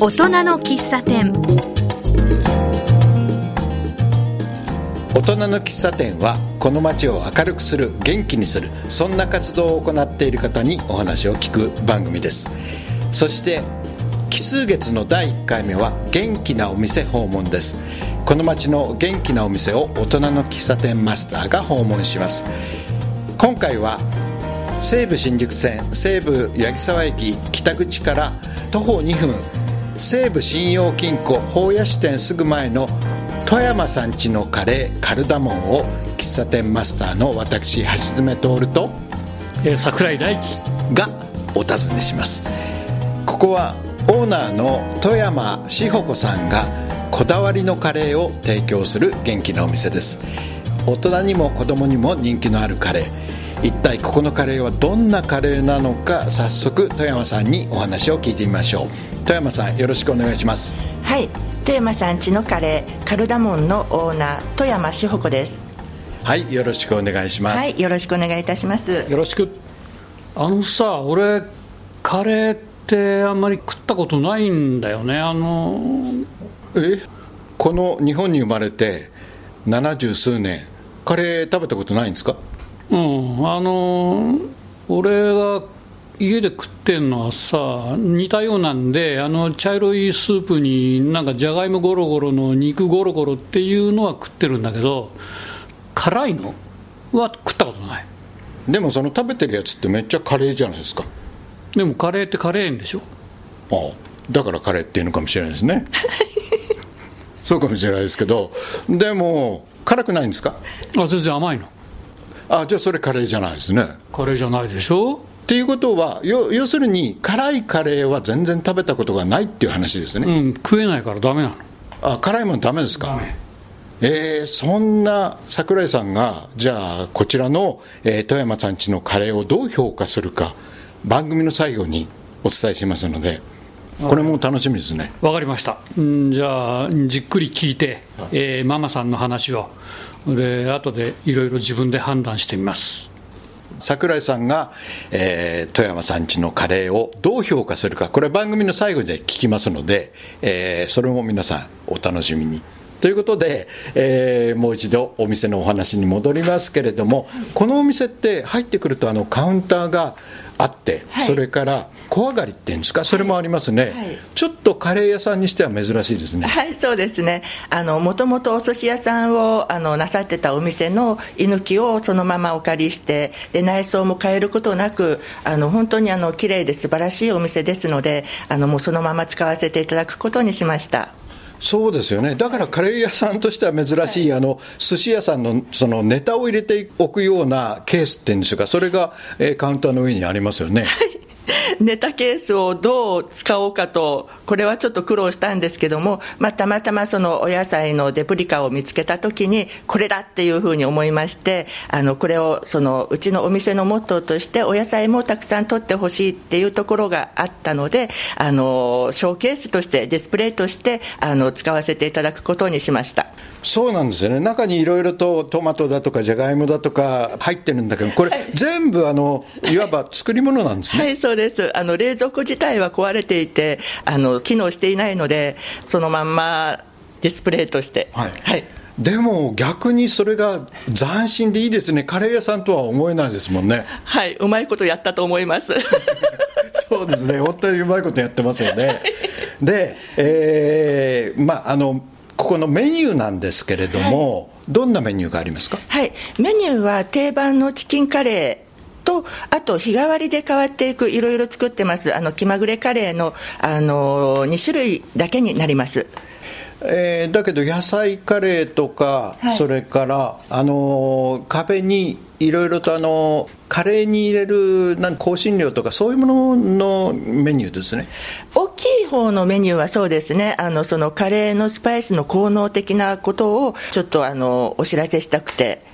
大人の喫茶店。大人の喫茶店はこの街を明るくする元気にするそんな活動を行っている方にお話を聞く番組です。そして奇数月の第1回目は元気なお店訪問です。この街の元気なお店を大人の喫茶店マスターが訪問します。今回は西武新宿線西武八木沢駅北口から徒歩2分西武信用金庫法屋支店すぐ前の富山さんちのカレーカルダモンを喫茶店マスターの私橋爪徹とえー桜井大樹。がお尋ねします。ここはオーナーの富山志保子さんがこだわりのカレーを提供する元気なお店です。大人にも子供にも人気のあるカレー一体ここのカレーはどんなカレーなのか早速富山さんにお話を聞いてみましょう。富山さんよろしくお願いします。はい。富山さんちのカレーカルダモンのオーナー富山志保子です。はいよろしくお願いします、はいよろしくお願いいたします。よろしく。あのさ俺カレーってあんまり食ったことないんだよね。あのえ？この日本に生まれて七十数年カレー食べたことないんですか？うんあの俺が家で食ってんのはさ似たようなんであの茶色いスープになんかじゃがいもゴロゴロの肉ゴロゴロっていうのは食ってるんだけど辛いのは食ったことない。でもその食べてるやつってめっちゃカレーじゃないですか。でもカレーってカレーんでしょ。ああだからカレーっていうのかもしれないですね。そうかもしれないですけどでも辛くないんですか？あ全然甘いのあじゃあそれカレーじゃないですね。カレーじゃないでしょ？っていうことはよ要するに辛いカレーは全然食べたことがないっていう話ですね、うん食えないからダメなの。あ辛いものダメですか？えーそんな桜井さんがじゃあこちらの、えー富山さんちのカレーをどう評価するか番組の最後にお伝えしますのでこれも楽しみですね。わかりました。んじゃあじっくり聞いて、えーママさんの話をで後でいろいろ自分で判断してみます。桜井さんが、えー富山さんちのカレーをどう評価するか。これ番組の最後で聞きますので、えーそれも皆さんお楽しみに。ということで、えーもう一度お店のお話に戻りますけれどもこのお店って入ってくるとあのカウンターがあって、はい。それから小上がりっていうんですか？それもありますね、はい。ちょっとカレー屋さんにしては珍しいですね。はいそうですね。あのもともとお寿司屋さんをあのなさってたお店の居抜きをそのままお借りしてで内装も変えることなくあの本当にあの綺麗で素晴らしいお店ですのであのもうそのまま使わせていただくことにしましたそうですよね。だからカレー屋さんとしては珍しい、あの寿司屋さんのそのネタを入れておくようなケースっていうんでしょうか。それが、えーカウンターの上にありますよね ネタケースをどう使おうかと、これはちょっと苦労したんですけども、まあ、たまたまそのお野菜のデプリカを見つけたときに、これだっていうふうに思いまして、あのこれをそのうちのお店のモットーとして、お野菜もたくさん取ってほしいっていうところがあったので、あのショーケースとして、ディスプレイとしてあの使わせていただくことにしました。そうなんですよね中にいろいろとトマトだとかじゃがいもだとか入ってるんだけどこれ全部あのいわば作り物なんですね、はい、そうです。あの、冷蔵庫自体は壊れていて、あの、機能していないので、そのまんまディスプレイとして。はいはい。でも逆にそれが斬新でいいですねカレー屋さんとは思えないですもんねはい、うまいことやったと思います。そうですね、本当にうまいことやってますよね。で、えーまあ、あの、ここのメニューなんですけれども、どんなメニューがありますか？はい、メニューは定番のチキンカレーと、あと日替わりで変わっていく、いろいろ作ってます、あの気まぐれカレーの、あの2種類だけになります。えーだけど野菜カレーとか、はい。それから、あのー壁にいろいろと、あのーカレーに入れるなん香辛料とかそういうもののメニューですね。大きい方のメニューはそうですね、あのそのカレーのスパイスの効能的なことをちょっとあのお知らせしたくて。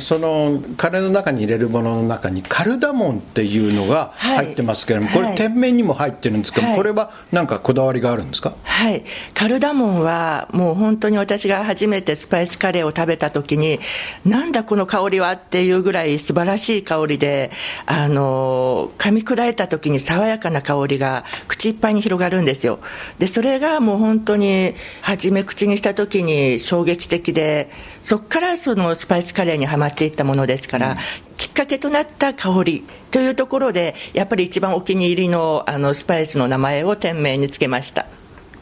そのカレーの中に入れるものの中にカルダモンっていうのが入ってますけれども、はい、これ店名にも入ってるんですけど、はい、これは何かこだわりがあるんですか？はい。カルダモンはもう本当に私が初めてスパイスカレーを食べた時になんだこの香りはっていうぐらい素晴らしい香りであの噛み砕いた時に爽やかな香りが口いっぱいに広がるんですよ。でそれがもう本当に初め口にした時に衝撃的でそこからそのスパイスカレーにはまっていったものですから、うん、きっかけとなった香りというところでやっぱり一番お気に入りのあのスパイスの名前を店名につけました。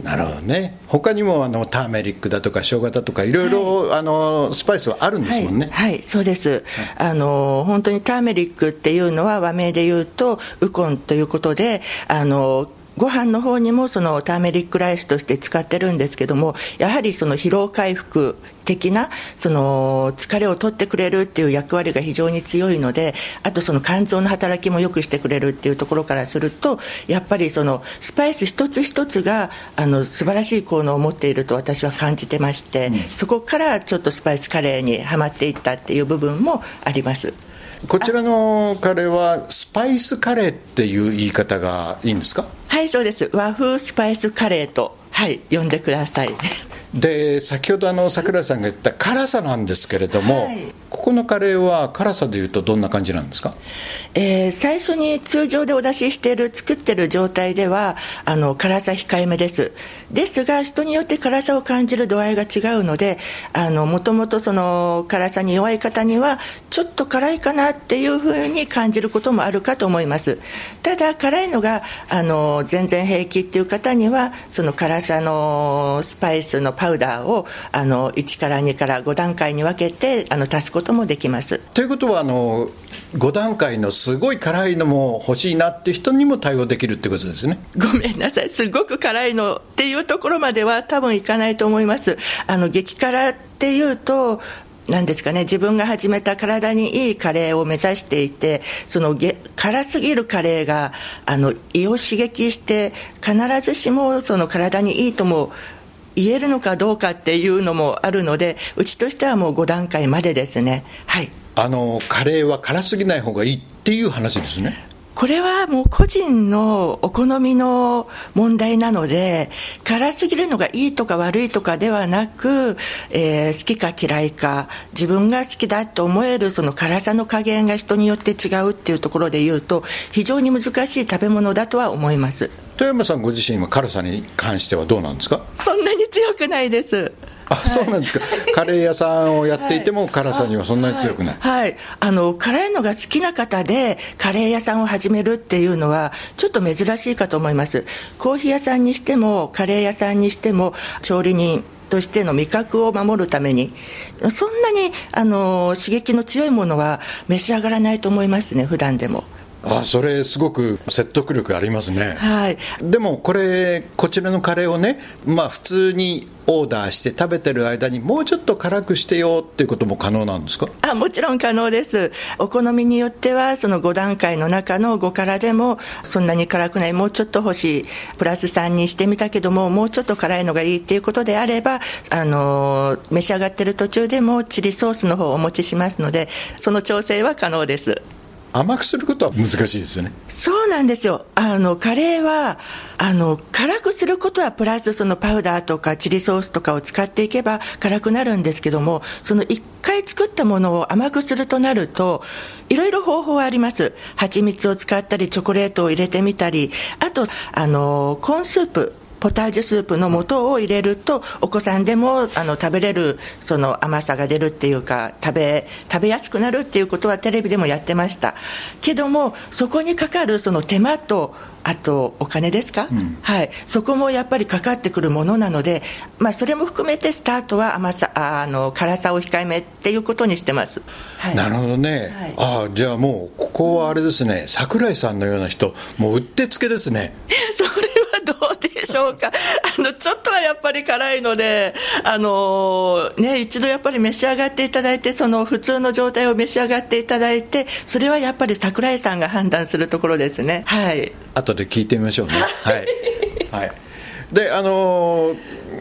なるほどね。他にもあのターメリックだとか生姜だとかいろいろ、あのスパイスはあるんですもんね、はい、はい、そうです、あの本当にターメリックっていうのは和名で言うとウコンということであのご飯の方にもそのターメリックライスとして使ってるんですけどもやはりその疲労回復的なその疲れを取ってくれるっていう役割が非常に強いのであとその肝臓の働きも良くしてくれるっていうところからするとやっぱりそのスパイス一つ一つがあの素晴らしい効能を持っていると私は感じてまして、うん、そこからちょっとスパイスカレーにはまっていったっていう部分もあります。こちらのカレーはスパイスカレーっていう言い方がいいんですか？はいそうです。和風スパイスカレーとはい呼んでください。で先ほどあの桜井さんが言った辛さなんですけれども、はい、ここのカレーは辛さでいうとどんな感じなんですか、えー、最初に通常でお出ししている作ってる状態ではあの辛さ控えめです。ですが人によって辛さを感じる度合いが違うのでもともとその辛さに弱い方にはちょっと辛いかなっていうふうに感じることもあるかと思います。ただ辛いのがあの全然平気っていう方にはその辛さのスパイスのパウダーをあの1から2から5段階に分けてあの足すこともできます。ということはあの5段階のすごい辛いのも欲しいなって人にも対応できるってことですね。ごめんなさい。すごく辛いのっていうところまでは多分いかないと思います。あの激辛っていうとなんですかね、自分が始めた体にいいカレーを目指していて、その辛すぎるカレーがあの胃を刺激して、必ずしもその体にいいとも言えるのかどうかっていうのもあるので、うちとしてはもう5段階までですね。はいあのカレーは辛すぎない方がいいっていう話ですね。これはもう個人のお好みの問題なので辛すぎるのがいいとか悪いとかではなく、えー、好きか嫌いか自分が好きだと思えるその辛さの加減が人によって違うっていうところで言うと非常に難しい食べ物だとは思います富山さんご自身は辛さに関してはどうなんですか？そんなに強くないです。あそうなんですか、カレー屋さんをやっていても、辛さにはそんなに強くない、はい、はい、あの辛いのが好きな方で、カレー屋さんを始めるっていうのは、ちょっと珍しいかと思います。コーヒー屋さんにしても、カレー屋さんにしても、調理人としての味覚を守るために、そんなにあの刺激の強いものは召し上がらないと思いますね、普段でも。あそれすごく説得力ありますね、はい、でもこれこちらのカレーをねまあ普通にオーダーして食べてる間にもうちょっと辛くしてよっていうことも可能なんですか？あもちろん可能です。お好みによってはその5段階の中の5辛でもそんなに辛くないもうちょっと欲しいプラス3にしてみたけどももうちょっと辛いのがいいっていうことであればあの召し上がってる途中でもチリソースの方をお持ちしますのでその調整は可能です甘くすることは難しいですよね。そうなんですよ。あのカレーはあの辛くすることはプラスそのパウダーとかチリソースとかを使っていけば辛くなるんですけどもその1回作ったものを甘くするとなるといろいろ方法はあります。蜂蜜を使ったりチョコレートを入れてみたりあとあのコーンスープ。ポタージュスープの素を入れるとお子さんでもあの食べれるその甘さが出るっていうか食べ食べやすくなるっていうことはテレビでもやってました。けどもそこにかかるその手間とあとお金ですか、うん、はい、そこもやっぱりかかってくるものなので、まあ、それも含めてスタートは甘さあの辛さを控えめっていうことにしてます、はい、なるほどね、はい、あじゃあもうここはあれですね。櫻井さんのような人もううってつけですね。それはどうでしょうか。あのちょっとはやっぱり辛いのであのね一度やっぱり召し上がっていただいてその普通の状態を召し上がっていただいてそれはやっぱり櫻井さんが判断するところですね。はい。後で聞いてみましょうね。はい、はい、であの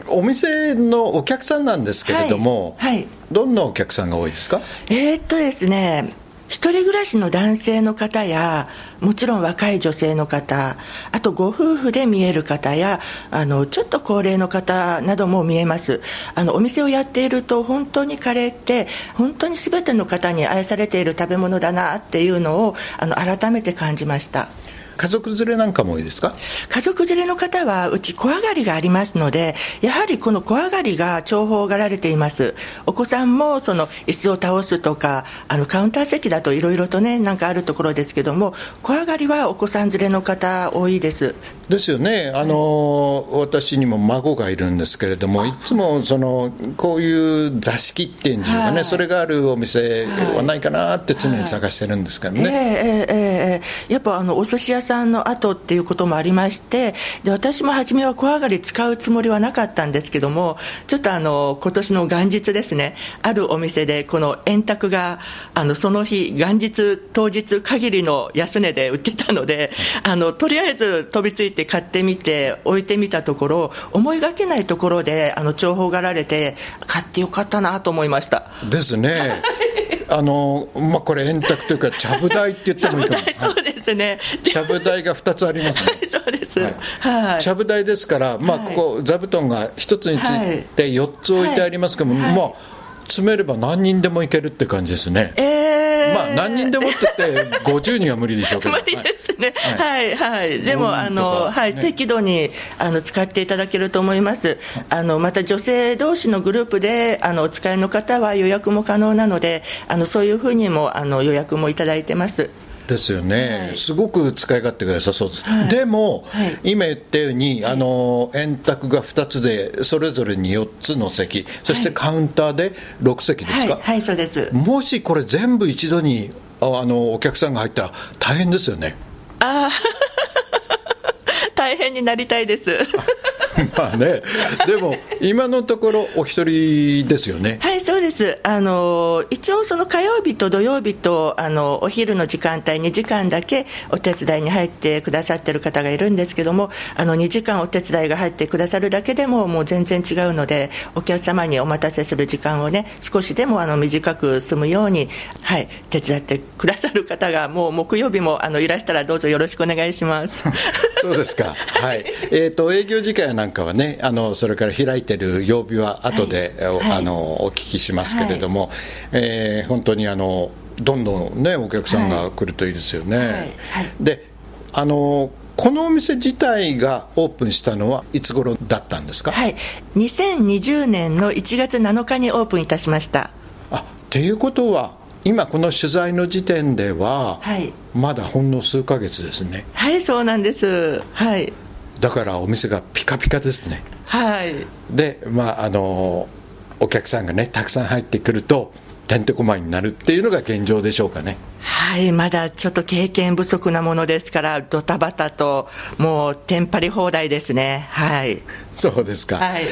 お店のお客さんなんですけれども、はい。はい。どんなお客さんが多いですか？えーっとですね一人暮らしの男性の方やもちろん若い女性の方あとご夫婦で見える方やあのちょっと高齢の方なども見えます。あのお店をやっていると本当にカレーって本当に全ての方に愛されている食べ物だなっていうのをあの改めて感じました。家族連れなんかも多いですか？家族連れの方はうち小上がりがありますのでやはりこの小上がりが重宝がられています。お子さんもその椅子を倒すとかあのカウンター席だといろいろとねなんかあるところですけども小上がりはお子さん連れの方多いです。ですよね、あの私にも孫がいるんですけれども、いつもそのこういう座敷っていうんでしょうかね、はい。それがあるお店はないかなって常に探してるんですけどね。ええええええやっぱあのお寿司屋さんの後っていうこともありましてで私も初めは小上がり使うつもりはなかったんですけどもちょっとあの今年の元日ですねあるお店でこの円卓があのその日元日当日限りの安値で売ってたのであのとりあえず飛びついて買ってみて置いてみたところ思いがけないところであの重宝がられて買ってよかったなと思いましたですね。あのまあ、これ円卓というかちゃぶ台って言ってもいいかも。そうですね。ちゃぶ台が2つありますね。そうです。ちゃぶ台ですから、まあ、ここ座布団が1つについて4つ置いてありますけども、詰めれば何人でもいけるって感じですね、えーまあ何人でもって言って50人は無理でしょうけど。無理ですね、ははい、はい、でも、あの、はい、ね。適度に、あの、使っていただけると思います。あの、また女性同士のグループで、あの、お使いの方は予約も可能なので、あの、そういうふうにも、あの、予約もいただいてます。ですよね、はい。すごく使い勝手が良さそうです、はい。でも、はい。今言ったようにあの円卓が2つでそれぞれに4つの席そしてカウンターで6席ですか、はい、はい、そうです。もしこれ全部一度にああのお客さんが入ったら大変ですよね。ああ、大変になりたいです。まあねでも今のところお一人ですよねはい、そうです。あの、一応その火曜日と土曜日と、あの、お昼の時間帯2時間だけお手伝いに入ってくださってる方がいるんですけども、あの、2時間お手伝いが入ってくださるだけでももう全然違うので、お客様にお待たせする時間をね、少しでもあの、短く済むように、はい、手伝ってくださる方が、もう木曜日もあの、いらしたらどうぞよろしくお願いします。そうですか、はいえー、と営業時間なんかはねあの、それから開いてる曜日は後で、おはい。あのお聞きしますけれども、えー本当にあのどんどん、ね、お客さんが来るといいですよね。はい。はい。であのこのお店自体がオープンしたのはいつ頃だったんですか、はい、2020年の1月7日にオープンいたしました。あということは今この取材の時点では、はい。まだほんの数ヶ月ですね。はい、そうなんです。はい。だからお店がピカピカですね。はい。でまああのお客さんがねたくさん入ってくるとてんてこまいになるっていうのが現状でしょうかね。はい、まだちょっと経験不足なものですから、ドタバタと、もう、テンパり放題ですね。はい。そうですか。はい。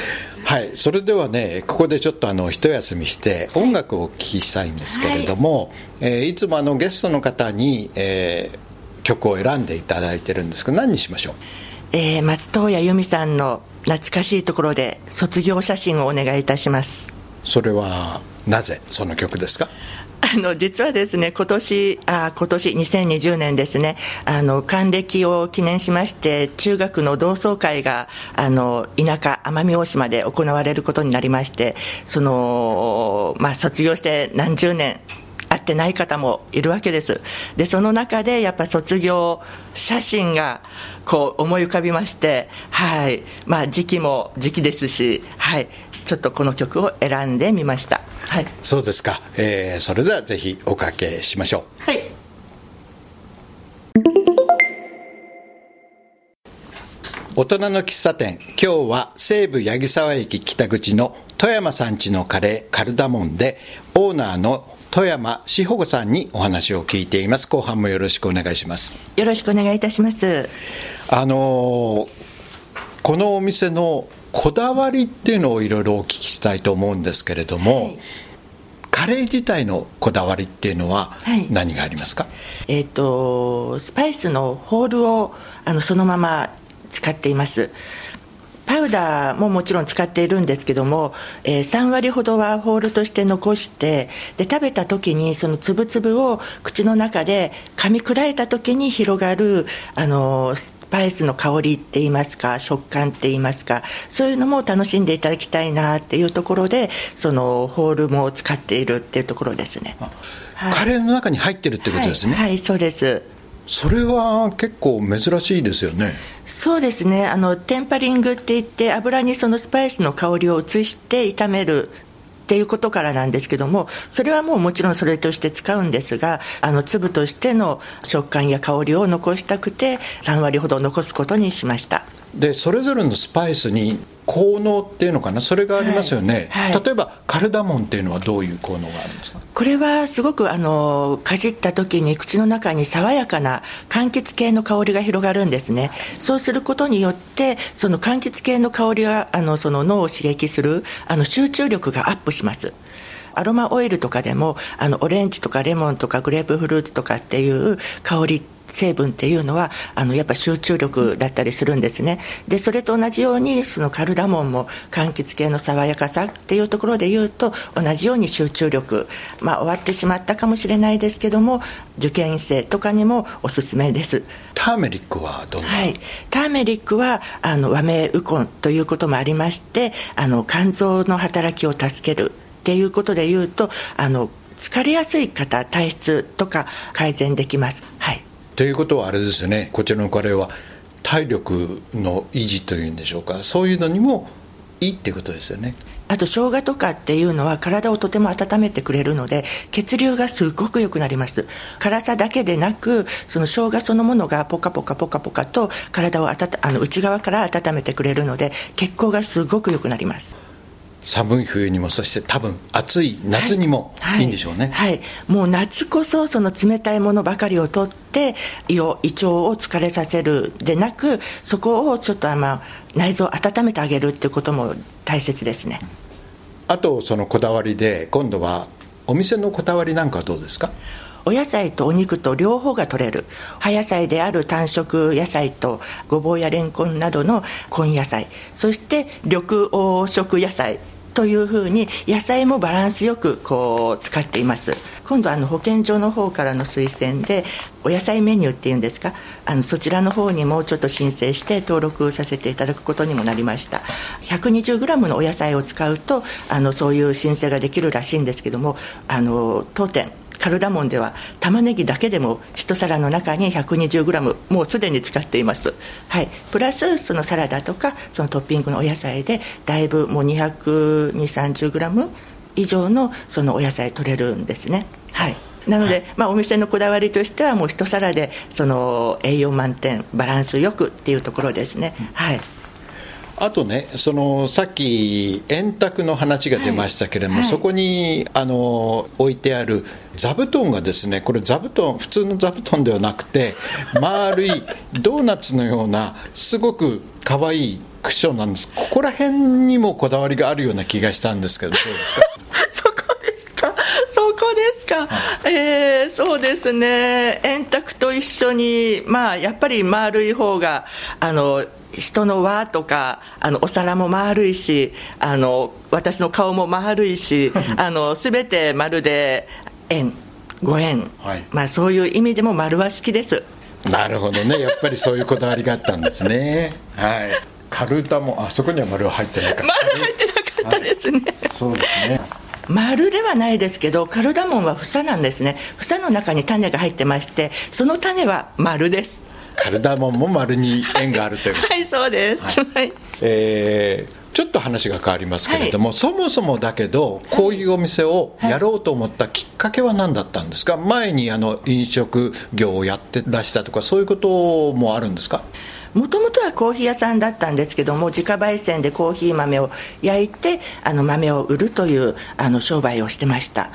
はい。それではねここでちょっとあの一休みして音楽をお聴きしたいんですけれども、えーいつもあのゲストの方に、えー曲を選んでいただいてるんですけど何にしましょう？えー、松任谷由実さんの懐かしいところで、卒業写真をお願いいたします。それはなぜその曲ですか？あの実はですね、今年あ今年2020年ですね、あの還暦を記念しまして、中学の同窓会があの田舎、奄美大島で行われることになりまして、そのまあ、卒業して何十年、会ってない方もいるわけです。で、その中でやっぱ卒業写真がこう思い浮かびまして、はい、まあ時期も時期ですし、はい、ちょっとこの曲を選んでみました。はい。そうですか、えーそれではぜひおかけしましょうはい。大人の喫茶店今日は西武八木沢駅北口の富山さんちのカレーカルダモンでオーナーの富山志保子さんにお話を聞いています。後半もよろしくお願いします。よろしくお願いいたします。あのーこのお店のこだわりっていうのをいろいろお聞きしたいと思うんですけれども、はい。カレー自体のこだわりっていうのははい。何がありますか、えっ、と、スパイスのホールをあのそのまま使っています。パウダーももちろん使っているんですけども、えー、3割ほどはホールとして残してで食べた時にその粒々を口の中で噛み砕いた時に広がるあのスパイスの香りって言いますか食感って言いますかそういうのも楽しんでいただきたいなっていうところでそのホールも使っているっていうところですね、はい、カレーの中に入ってるってことですね、はい、はい、そうですそれは結構珍しいですよね。そうですね。あのテンパリングって言って油にそのスパイスの香りを移して炒めるっていうことからなんですけどもそれはもうもちろんそれとして使うんですがあの粒としての食感や香りを残したくて3割ほど残すことにしました。でそれぞれのスパイスに効能っていうのかな？それがありますよね、はいはい、例えばカルダモンっていうのはどういう効能があるんですか？これはすごくあのかじった時に口の中に爽やかな柑橘系の香りが広がるんですね。そうすることによってその柑橘系の香りがあのその脳を刺激するあの集中力がアップします。アロマオイルとかでもあのオレンジとかレモンとかグレープフルーツとかっていう香り成分っていうのはあのやっぱ集中力だったりするんですね。でそれと同じようにそのカルダモンも柑橘系の爽やかさっていうところで言うと同じように集中力まあ終わってしまったかもしれないですけども受験生とかにもおすすめです。ターメリックはどうはい。ターメリックはあの和名ウコンということもありましてあの肝臓の働きを助けるっていうことで言うとあの疲れやすい方体質とか改善できます。はいということはあれですね。こちらのカレーは体力の維持というんでしょうか。そういうのにもいいっていうことですよね。あと生姜とかっていうのは体をとても温めてくれるので血流がすごく良くなります。辛さだけでなくその生姜そのものがポカポカポカポカと体をあたたあの内側から温めてくれるので血行がすごく良くなります。寒い冬にもそして多分暑い夏にもいい。んでしょうね、はい、はい、もう夏こそその冷たいものばかりをとって胃を胃腸を疲れさせるでなくそこをちょっとまあ内臓を温めてあげるっていうことも大切ですね。あとそのこだわりで今度はお店のこだわりなんかはどうですか？お野菜とお肉と両方が取れる。葉野菜である単色野菜とごぼうやれんこんなどの根野菜。そして緑黄色野菜というふうに野菜もバランスよくこう使っています。今度あの保健所の方からの推薦でお野菜メニューっていうんですか？あのそちらの方にもちょっと申請して登録させていただくことにもなりました。120g のお野菜を使うとあのそういう申請ができるらしいんですけどもあの当店カルダモンでは玉ねぎだけでも一皿の中に 120g もうすでに使っています、はい、プラスそのサラダとかそのトッピングのお野菜でだいぶもう22030 g 以上のそのお野菜取れるんですね。はい。なので、まあ、お店のこだわりとしてはもう一皿でその栄養満点バランスよくっていうところですね。はいあとねそのさっき円卓の話が出ましたけれども、はい。はい、そこにあの置いてある座布団がですねこれ座布団普通の座布団ではなくて丸いドーナツのようなすごく可愛いクッションなんです。ここら辺にもこだわりがあるような気がしたんですけどどうですか？そこですか？そこですか、はい、えー、そうですね。円卓と一緒にまあやっぱり丸い方があの人の輪とかあのお皿も丸いしあの私の顔も丸いし あの全て丸で円ご縁、はい、まあ、そういう意味でも丸は好きです。なるほどね。やっぱりそういうこだわりがあったんですね。はい。カルタもあそこには丸は入ってないか丸入ってなかったですね、はい、そうですね。丸ではないですけどカルダモンは房なんですね。房の中に種が入ってましてその種は丸ですカルダモンも丸に縁があるという。はいそうです、はい、えー、ちょっと話が変わりますけれども、はい、そもそもだけどこういうお店をやろうと思ったきっかけは何だったんですか？前にあの飲食業をやってらしたとかそういうこともあるんですか？もともとはコーヒー屋さんだったんですけども自家焙煎でコーヒー豆を焼いてあの豆を売るというあの商売をしてました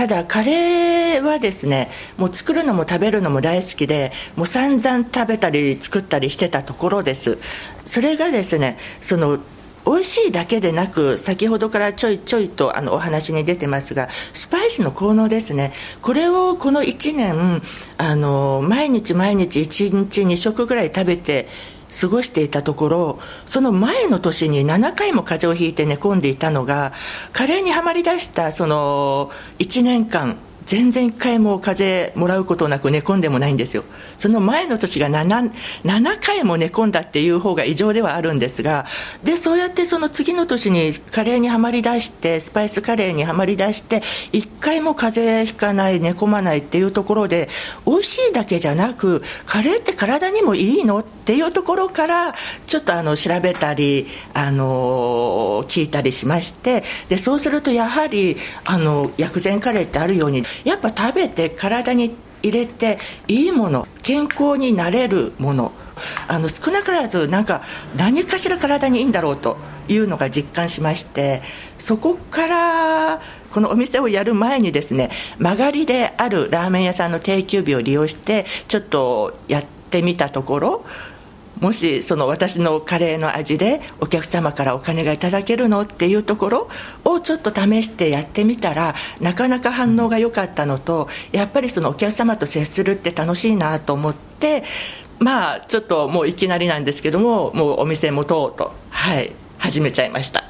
ただカレーはですねもう作るのも食べるのも大好きでもう散々食べたり作ったりしてたところです。それがですねその美味しいだけでなく先ほどからちょいちょいとあのお話に出てますがスパイスの効能ですね。これをこの1年あの毎日毎日1日2食ぐらい食べて過ごしていたところその前の年に7回も風邪をひいて寝込んでいたのがカレーにはまりだしたその1年間全然一回も風邪もらうことなく寝込んでもないんですよ。その前の年が 7, 7回も寝込んだっていう方が異常ではあるんですがでそうやってその次の年にカレーにはまりだしてスパイスカレーにはまりだして一回も風邪ひかない寝込まないっていうところで美味しいだけじゃなくカレーって体にもいいのっていうところからちょっとあの調べたりあの聞いたりしましてでそうするとやはりあの薬膳カレーってあるようにやっぱ食べて体に入れていいもの健康になれるもの。あの少なからずなんか何かしら体にいいんだろうというのが実感しましてそこからこのお店をやる前にですね曲がりであるラーメン屋さんの定休日を利用してちょっとやってみたところもしその私のカレーの味でお客様からお金がいただけるのっていうところをちょっと試してやってみたらなかなか反応が良かったのとやっぱりそのお客様と接するって楽しいなと思ってまあちょっともういきなりなんですけどももうお店持とうとはい始めちゃいました。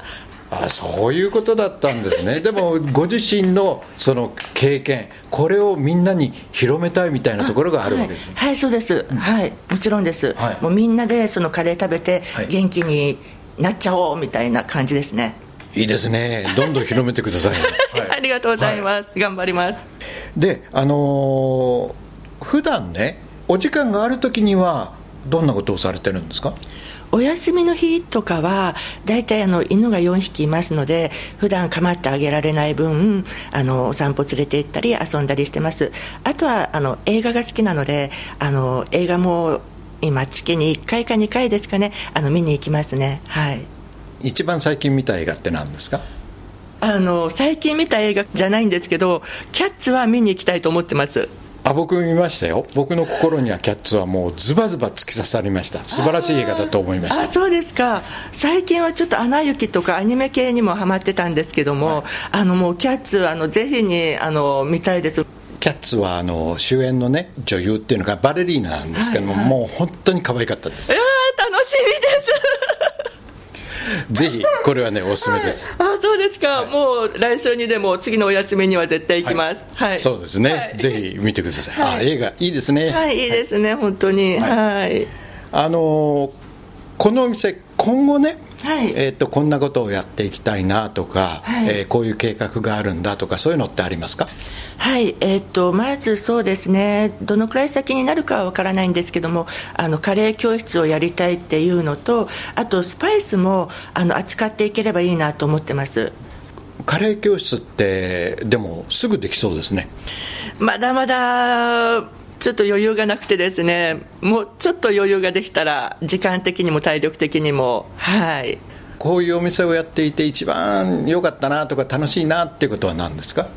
あそういうことだったんですね。でもご自身のその経験これをみんなに広めたいみたいなところがあるわけです、はい、はい、そうです、うん、はい。もちろんです、はい、もうみんなでそのカレー食べて元気になっちゃおうみたいな感じですね、いいですね。どんどん広めてください、はい、ありがとうございます、頑張ります。であのー、普段ねお時間がある時にはどんなことをされてるんですか？お休みの日とかは大体あの犬が4匹いますので普段構ってあげられない分あのお散歩連れて行ったり遊んだりしてます。あとはあの映画が好きなのであの映画も今月に1回か2回ですかねあの見に行きますね。はい。一番最近見た映画って何ですか？あの最近見た映画じゃないんですけど「キャッツ」は見に行きたいと思ってますあ僕見ましたよ。僕の心にはキャッツはもうズバズバ突き刺さりました。素晴らしい映画だと思いました。あそうですか。最近はちょっと「アナ雪」とかアニメ系にもハマってたんですけども、はい、あのもうキャッツあのぜひにあの見たいです。キャッツはあの主演のね女優っていうのがバレリーナなんですけども、はいはい、もう本当に可愛かったです。いや楽しみです ぜひこれはねおすすめです、はい、あそうですか、はい、もう来週にでも次のお休みには絶対行きます、はい、はい、そうですね、ぜひ見てください、あ映画いいですね。はいいいですね、本当に。はい、あのこのお店今後ねはい、えーと、こんなことをやっていきたいなとか、はい、えー、こういう計画があるんだとかそういうのってありますか？はい、えーと、まずそうですね。どのくらい先になるかは分からないんですけどもあのカレー教室をやりたいっていうのとあとスパイスもあの扱っていければいいなと思ってます。カレー教室ってでもすぐできそうですね。まだまだちょっと余裕がなくてですねもうちょっと余裕ができたら時間的にも体力的にもはい。こういうお店をやっていて一番良かったなとか楽しいなっていうことは何ですか？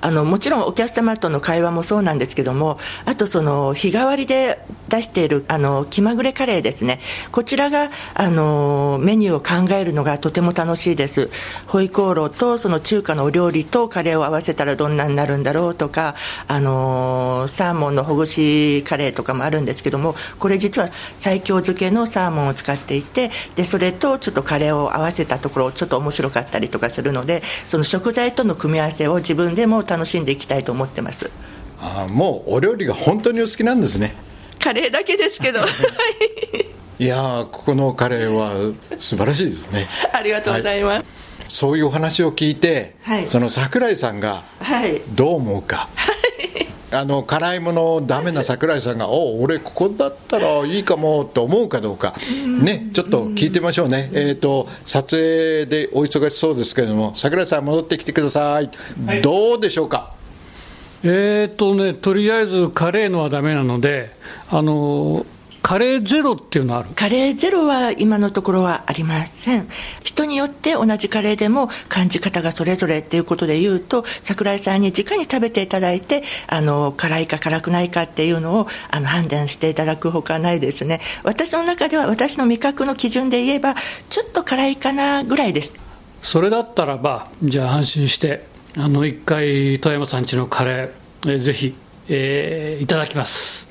あのもちろんお客様との会話もそうなんですけどもあとその日替わりで出しているあの気まぐれカレーですね。こちらがあのメニューを考えるのがとても楽しいです。ホイコーローとその中華のお料理とカレーを合わせたらどんなになるんだろうとかあのサーモンのほぐしカレーとかもあるんですけどもこれ実は西京漬けのサーモンを使っていてでそれとちょっとカレーを合わせたところちょっと面白かったりとかするのでその食材との組み合わせを自分でも楽しんでいきたいと思ってます。あもうお料理が本当にお好きなんですね。カレーだけですけど。いやここのカレーは素晴らしいですね。ありがとうございます、はい。そういうお話を聞いて、はい、その櫻井さんがどう思うか、はいあの辛いものダメな櫻井さんがお俺ここだったらいいかもと思うかどうか。ねちょっと聞いてみましょうね。えと撮影でお忙しそうですけれども櫻井さん戻ってきてください、はい、どうでしょうか？えっ、ー、とねとりあえずカレーのはダメなのであのカレーゼロっていうのある？カレーゼロは今のところはありません。人によって同じカレーでも感じ方がそれぞれっていうことで言うと桜井さんに直に食べていただいてあの辛いか辛くないかっていうのをあの判断していただくほかないですね。私の中では私の味覚の基準で言えばちょっと辛いかなぐらいです。それだったらばじゃあ安心してあの一回富山さんちのカレー、えー、ぜひ、えー、いただきます。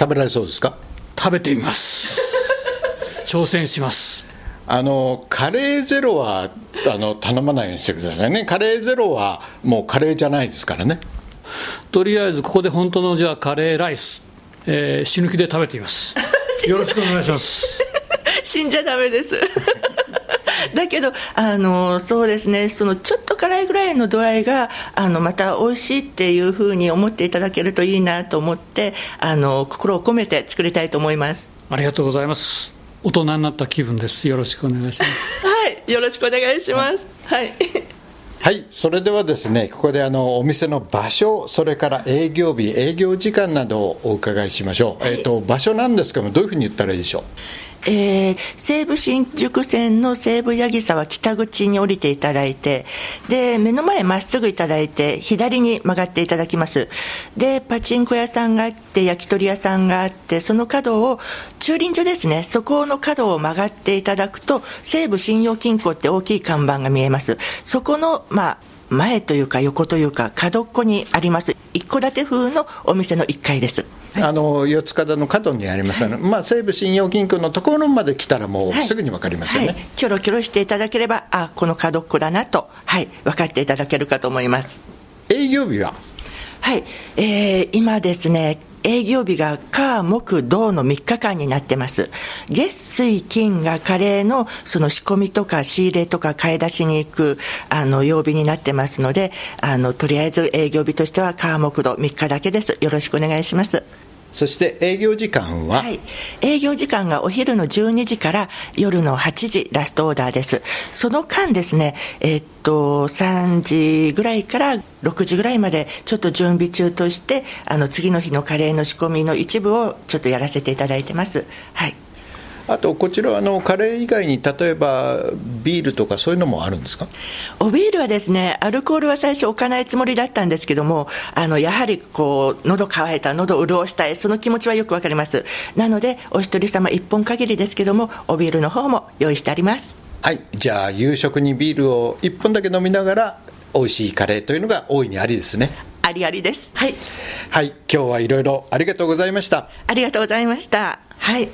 食べられそうですか？食べてみます。挑戦します。あのカレーゼロはあの頼まないようにしてくださいね。カレーゼロはもうカレーじゃないですからね。とりあえずここで本当のじゃあカレーライス、えー、死ぬ気で食べてみます。よろしくお願いします。死んじゃダメです。だけどあのそうですね。そのちょっと辛いぐらいの度合いがあのまた美味しいっていうふうに思っていただけるといいなと思ってあの心を込めて作りたいと思います。ありがとうございます。大人になった気分です。よろしくお願いします。はい。よろしくお願いします。はい。はい。それではですねここであのお店の場所それから営業日営業時間などをお伺いしましょう、はい、えっ、ー、と場所なんですけどもどういうふうに言ったらいいでしょう？えー、西武新宿線の西武八木沢北口に降りていただいて、で、目の前まっすぐいただいて、左に曲がっていただきます。で、パチンコ屋さんがあって、焼き鳥屋さんがあって、その角を、駐輪場ですね、そこの角を曲がっていただくと、西武信用金庫って大きい看板が見えます。そこの、まあ、前というか横というか角っこにあります一戸建て風のお店の1階ですあの四つ角の角にあります、はい、まあ、西武信用金庫のところまで来たら、もうすぐに分かりますよね、はい。はい、キョロキョロしていただければ、あこの角っこだなと、はい、分かっていただけるかと思います。営業日は？はい、えー、今ですね、営業日が火、木、土の3日間になってます。月、水、金がカレーのその仕込みとか仕入れとか買い出しに行くあの曜日になってますので、あの、とりあえず営業日としては火、木、土3日だけです。よろしくお願いします。そして営業時間は、はい、営業時間がお昼の12時から夜の8時ラストオーダーです。その間ですね、えー、っと、3時ぐらいから6時ぐらいまでちょっと準備中として、あの、次の日のカレーの仕込みの一部をちょっとやらせていただいてます。はい。あとこちらあのカレー以外に例えばビールとかそういうのもあるんですか？おビールはですねアルコールは最初置かないつもりだったんですけどもあのやはりこう喉乾いた喉を潤したいその気持ちはよくわかります。なのでお一人様一本限りですけどもおビールの方も用意してあります。はいじゃあ夕食にビールを一本だけ飲みながら美味しいカレーというのが大いにありですね。ありありです。はい、はい、今日はいろいろありがとうございました。ありがとうございました。はい